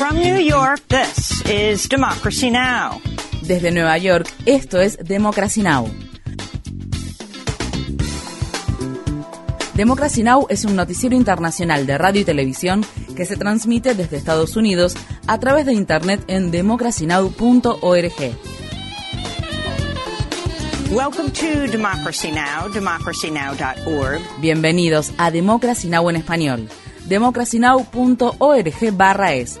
From New York, this is Democracy Now! Desde Nueva York, esto es Democracy Now! Democracy Now! es un noticiero internacional de radio y televisión que se transmite desde Estados Unidos a través de internet en democracynow.org. Welcome to Democracy Now!, democracynow.org. Bienvenidos a Democracy Now! en español, democracynow.org barra es,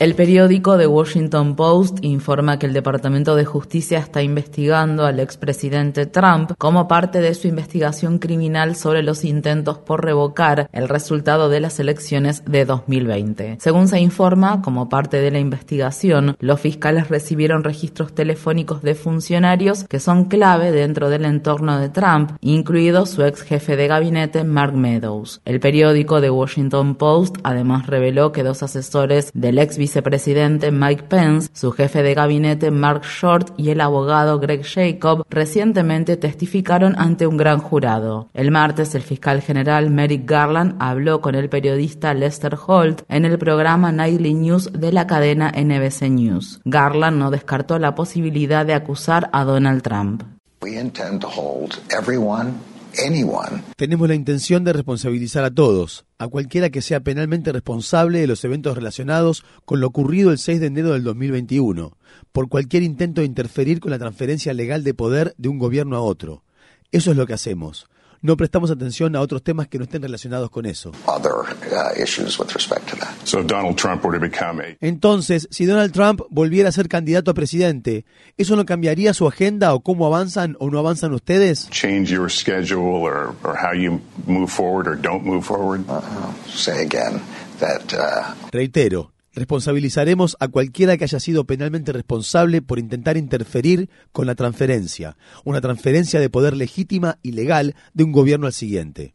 El periódico The Washington Post informa que el Departamento de Justicia está investigando al expresidente Trump como parte de su investigación criminal sobre los intentos por revocar el resultado de las elecciones de 2020. Según se informa, como parte de la investigación, los fiscales recibieron registros telefónicos de funcionarios que son clave dentro del entorno de Trump, incluido su ex jefe de gabinete Mark Meadows. El periódico The Washington Post además reveló que dos asesores del ex vicepresidente Mike Pence, su jefe de gabinete Mark Short y el abogado Greg Jacob recientemente testificaron ante un gran jurado. El martes, el fiscal general Merrick Garland habló con el periodista Lester Holt en el programa Nightly News de la cadena NBC News. Garland no descartó la posibilidad de acusar a Donald Trump. Tenemos la intención de responsabilizar a todos, a cualquiera que sea penalmente responsable de los eventos relacionados con lo ocurrido el 6 de enero del 2021, por cualquier intento de interferir con la transferencia legal de poder de un gobierno a otro. Eso es lo que hacemos no prestamos atención a otros temas que no estén relacionados con eso. Entonces, si Donald Trump volviera a ser candidato a presidente, ¿eso no cambiaría su agenda o cómo avanzan o no avanzan ustedes? Reitero, Responsabilizaremos a cualquiera que haya sido penalmente responsable por intentar interferir con la transferencia, una transferencia de poder legítima y legal de un gobierno al siguiente.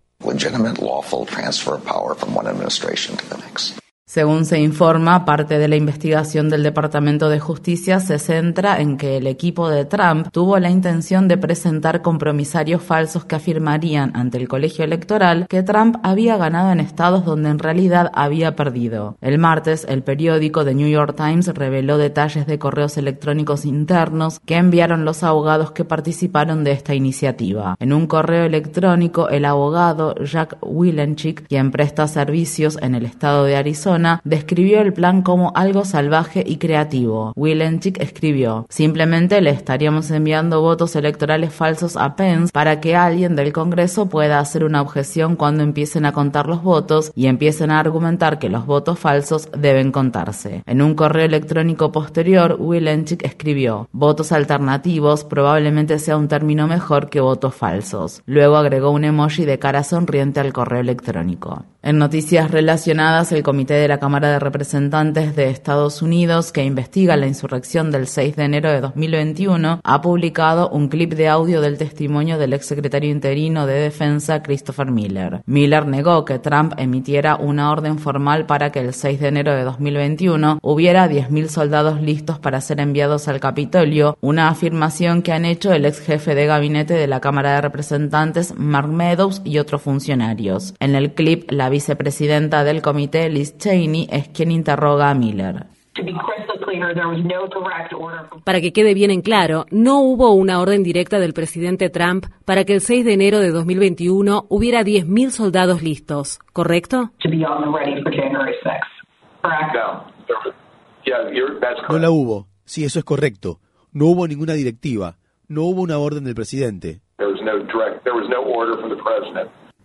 Según se informa, parte de la investigación del Departamento de Justicia se centra en que el equipo de Trump tuvo la intención de presentar compromisarios falsos que afirmarían ante el colegio electoral que Trump había ganado en estados donde en realidad había perdido. El martes, el periódico The New York Times reveló detalles de correos electrónicos internos que enviaron los abogados que participaron de esta iniciativa. En un correo electrónico, el abogado Jack Willenchick, quien presta servicios en el estado de Arizona, describió el plan como algo salvaje y creativo. Willenchick escribió, simplemente le estaríamos enviando votos electorales falsos a Pence para que alguien del Congreso pueda hacer una objeción cuando empiecen a contar los votos y empiecen a argumentar que los votos falsos deben contarse. En un correo electrónico posterior, Willenchick escribió, votos alternativos probablemente sea un término mejor que votos falsos. Luego agregó un emoji de cara sonriente al correo electrónico. En noticias relacionadas, el Comité de la Cámara de Representantes de Estados Unidos, que investiga la insurrección del 6 de enero de 2021, ha publicado un clip de audio del testimonio del exsecretario interino de Defensa, Christopher Miller. Miller negó que Trump emitiera una orden formal para que el 6 de enero de 2021 hubiera 10.000 soldados listos para ser enviados al Capitolio, una afirmación que han hecho el ex jefe de gabinete de la Cámara de Representantes, Mark Meadows, y otros funcionarios. En el clip, la vicepresidenta del comité, Liz Cheney, es quien interroga a Miller. Para que quede bien en claro, no hubo una orden directa del presidente Trump para que el 6 de enero de 2021 hubiera 10.000 soldados listos, ¿correcto? No la hubo. Sí, eso es correcto. No hubo ninguna directiva. No hubo una orden del presidente.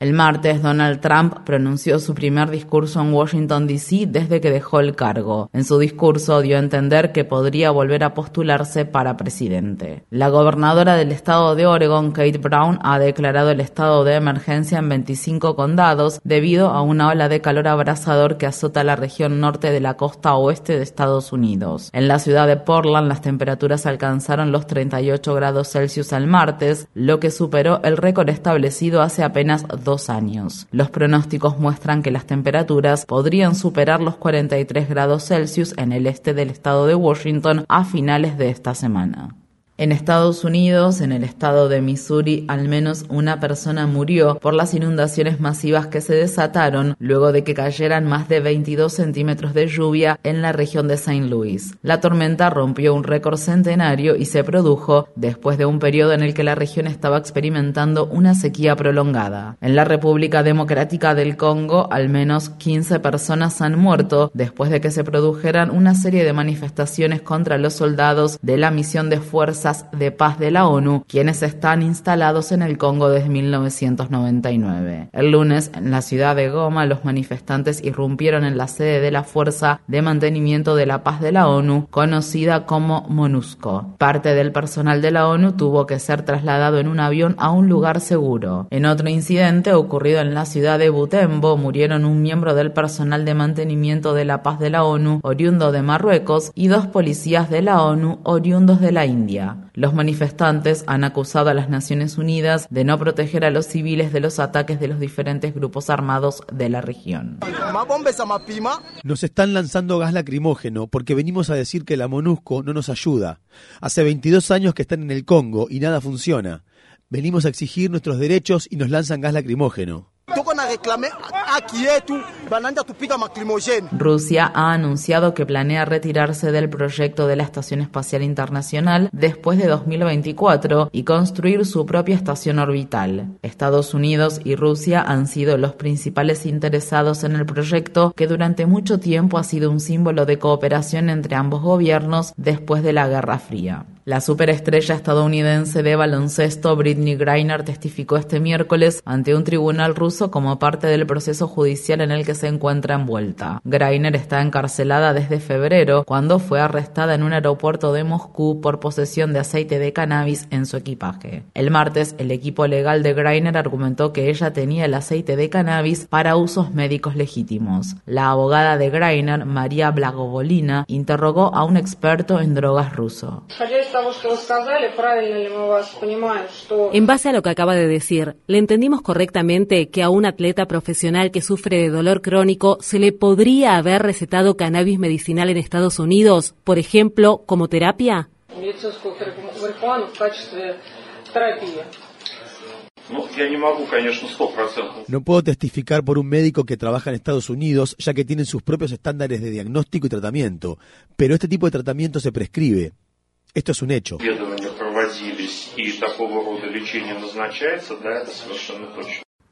El martes, Donald Trump pronunció su primer discurso en Washington, D.C. desde que dejó el cargo. En su discurso dio a entender que podría volver a postularse para presidente. La gobernadora del estado de Oregon, Kate Brown, ha declarado el estado de emergencia en 25 condados debido a una ola de calor abrasador que azota la región norte de la costa oeste de Estados Unidos. En la ciudad de Portland, las temperaturas alcanzaron los 38 grados Celsius al martes, lo que superó el récord establecido hace apenas dos años. Los pronósticos muestran que las temperaturas podrían superar los 43 grados Celsius en el este del estado de Washington a finales de esta semana. En Estados Unidos, en el estado de Missouri, al menos una persona murió por las inundaciones masivas que se desataron luego de que cayeran más de 22 centímetros de lluvia en la región de St. Louis. La tormenta rompió un récord centenario y se produjo después de un periodo en el que la región estaba experimentando una sequía prolongada. En la República Democrática del Congo, al menos 15 personas han muerto después de que se produjeran una serie de manifestaciones contra los soldados de la misión de fuerza de paz de la ONU, quienes están instalados en el Congo desde 1999. El lunes, en la ciudad de Goma, los manifestantes irrumpieron en la sede de la Fuerza de Mantenimiento de la Paz de la ONU, conocida como MONUSCO. Parte del personal de la ONU tuvo que ser trasladado en un avión a un lugar seguro. En otro incidente ocurrido en la ciudad de Butembo, murieron un miembro del personal de mantenimiento de la paz de la ONU, oriundo de Marruecos, y dos policías de la ONU, oriundos de la India. Los manifestantes han acusado a las Naciones Unidas de no proteger a los civiles de los ataques de los diferentes grupos armados de la región. Nos están lanzando gas lacrimógeno porque venimos a decir que la MONUSCO no nos ayuda. Hace 22 años que están en el Congo y nada funciona. Venimos a exigir nuestros derechos y nos lanzan gas lacrimógeno. Rusia ha anunciado que planea retirarse del proyecto de la Estación Espacial Internacional después de 2024 y construir su propia estación orbital. Estados Unidos y Rusia han sido los principales interesados en el proyecto que durante mucho tiempo ha sido un símbolo de cooperación entre ambos gobiernos después de la Guerra Fría. La superestrella estadounidense de baloncesto Britney Griner testificó este miércoles ante un tribunal ruso como parte del proceso judicial en el que se encuentra envuelta. Griner está encarcelada desde febrero, cuando fue arrestada en un aeropuerto de Moscú por posesión de aceite de cannabis en su equipaje. El martes, el equipo legal de Griner argumentó que ella tenía el aceite de cannabis para usos médicos legítimos. La abogada de Griner, María Blagovolina, interrogó a un experto en drogas ruso. En base a lo que acaba de decir, ¿le entendimos correctamente que a un atleta profesional que sufre de dolor crónico se le podría haber recetado cannabis medicinal en Estados Unidos, por ejemplo, como terapia? No puedo testificar por un médico que trabaja en Estados Unidos, ya que tienen sus propios estándares de diagnóstico y tratamiento, pero este tipo de tratamiento se prescribe. Esto es un hecho.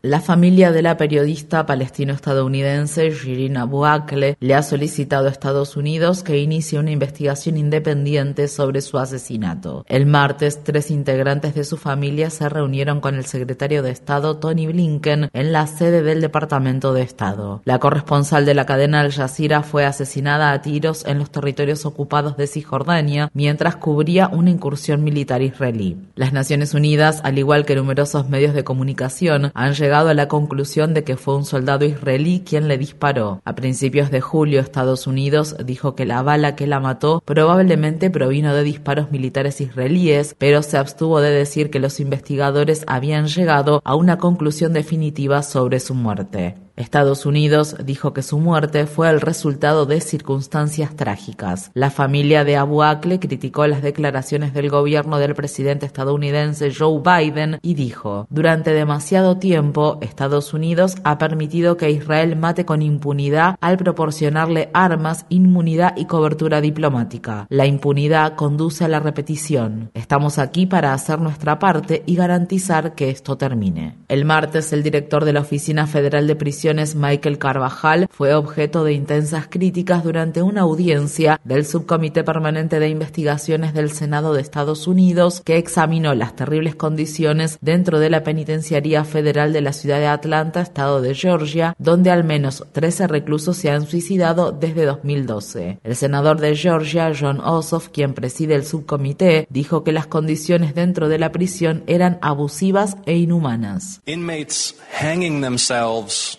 La familia de la periodista palestino-estadounidense Shirin Abu Akleh le ha solicitado a Estados Unidos que inicie una investigación independiente sobre su asesinato. El martes, tres integrantes de su familia se reunieron con el secretario de Estado Tony Blinken en la sede del Departamento de Estado. La corresponsal de la cadena Al Jazeera fue asesinada a tiros en los territorios ocupados de Cisjordania mientras cubría una incursión militar israelí. Las Naciones Unidas, al igual que numerosos medios de comunicación, han llegado llegado a la conclusión de que fue un soldado israelí quien le disparó. A principios de julio, Estados Unidos dijo que la bala que la mató probablemente provino de disparos militares israelíes, pero se abstuvo de decir que los investigadores habían llegado a una conclusión definitiva sobre su muerte. Estados Unidos dijo que su muerte fue el resultado de circunstancias trágicas. La familia de Abu Akle criticó las declaraciones del gobierno del presidente estadounidense Joe Biden y dijo, durante demasiado tiempo Estados Unidos ha permitido que Israel mate con impunidad al proporcionarle armas, inmunidad y cobertura diplomática. La impunidad conduce a la repetición. Estamos aquí para hacer nuestra parte y garantizar que esto termine. El martes, el director de la Oficina Federal de Prisión Michael Carvajal fue objeto de intensas críticas durante una audiencia del Subcomité Permanente de Investigaciones del Senado de Estados Unidos que examinó las terribles condiciones dentro de la Penitenciaría Federal de la ciudad de Atlanta, estado de Georgia, donde al menos 13 reclusos se han suicidado desde 2012. El senador de Georgia, John Ossoff, quien preside el subcomité, dijo que las condiciones dentro de la prisión eran abusivas e inhumanas. Inmates hanging themselves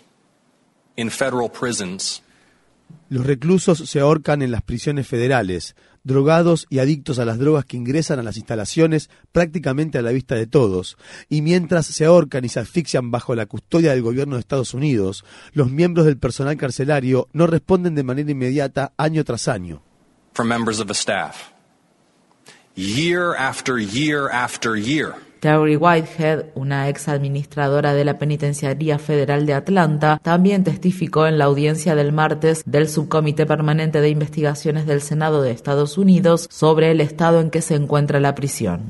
los reclusos se ahorcan en las prisiones federales, drogados y adictos a las drogas que ingresan a las instalaciones prácticamente a la vista de todos, y mientras se ahorcan y se asfixian bajo la custodia del gobierno de Estados Unidos, los miembros del personal carcelario no responden de manera inmediata año tras año. year after year after year. Terry Whitehead, una ex administradora de la Penitenciaría Federal de Atlanta, también testificó en la audiencia del martes del Subcomité Permanente de Investigaciones del Senado de Estados Unidos sobre el estado en que se encuentra la prisión.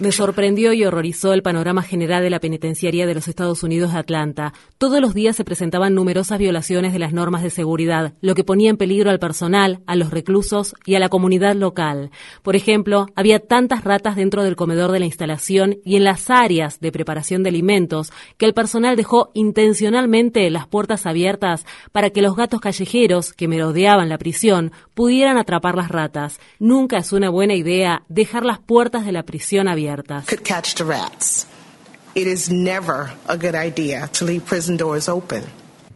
Me sorprendió y horrorizó el panorama general de la penitenciaría de los Estados Unidos de Atlanta. Todos los días se presentaban numerosas violaciones de las normas de seguridad, lo que ponía en peligro al personal, a los reclusos y a la comunidad local. Por ejemplo, había tantas ratas dentro del comedor de la instalación y en las áreas de preparación de alimentos que el personal dejó intencionalmente las puertas abiertas para que los gatos callejeros que merodeaban la prisión pudieran atrapar las ratas. Nunca es una buena idea dejar las puertas de la prisión abiertas. It is never a good idea to leave prison doors open.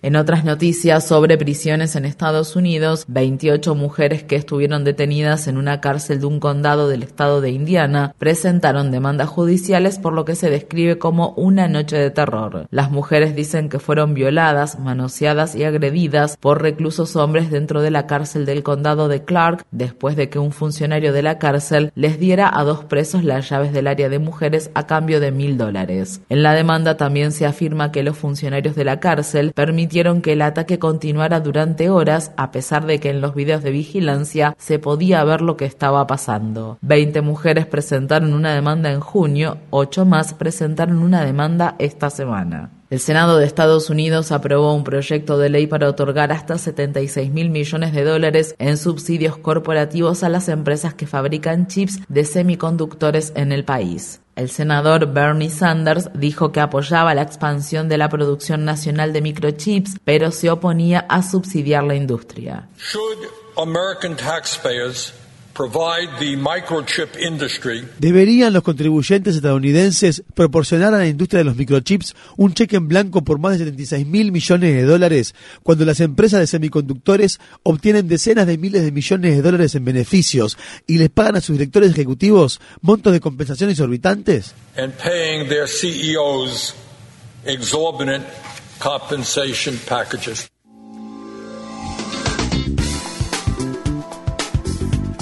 En otras noticias sobre prisiones en Estados Unidos, 28 mujeres que estuvieron detenidas en una cárcel de un condado del estado de Indiana presentaron demandas judiciales por lo que se describe como una noche de terror. Las mujeres dicen que fueron violadas, manoseadas y agredidas por reclusos hombres dentro de la cárcel del condado de Clark después de que un funcionario de la cárcel les diera a dos presos las llaves del área de mujeres a cambio de mil dólares. En la demanda también se afirma que los funcionarios de la cárcel permitieron permitieron que el ataque continuara durante horas, a pesar de que en los videos de vigilancia se podía ver lo que estaba pasando. Veinte mujeres presentaron una demanda en junio, ocho más presentaron una demanda esta semana. El Senado de Estados Unidos aprobó un proyecto de ley para otorgar hasta 76 mil millones de dólares en subsidios corporativos a las empresas que fabrican chips de semiconductores en el país. El senador Bernie Sanders dijo que apoyaba la expansión de la producción nacional de microchips, pero se oponía a subsidiar la industria. ¿Deberían los contribuyentes estadounidenses proporcionar a la industria de los microchips un cheque en blanco por más de 76 mil millones de dólares cuando las empresas de semiconductores obtienen decenas de miles de millones de dólares en beneficios y les pagan a sus directores ejecutivos montos de compensación exorbitantes? And paying their CEOs exorbitant compensation packages.